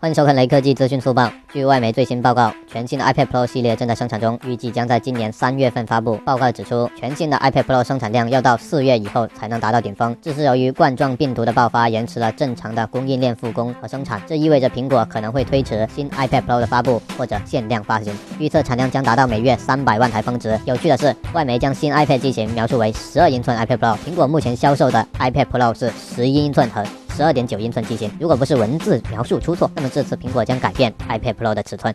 欢迎收看雷科技资讯速报。据外媒最新报告，全新的 iPad Pro 系列正在生产中，预计将在今年三月份发布。报告指出，全新的 iPad Pro 生产量要到四月以后才能达到顶峰，这是由于冠状病毒的爆发延迟了正常的供应链复工和生产。这意味着苹果可能会推迟新 iPad Pro 的发布或者限量发行，预测产量将达到每月三百万台峰值。有趣的是，外媒将新 iPad 机型描述为十二英寸 iPad Pro，苹果目前销售的 iPad Pro 是十一英寸和。十二点九英寸机型，如果不是文字描述出错，那么这次苹果将改变 iPad Pro 的尺寸。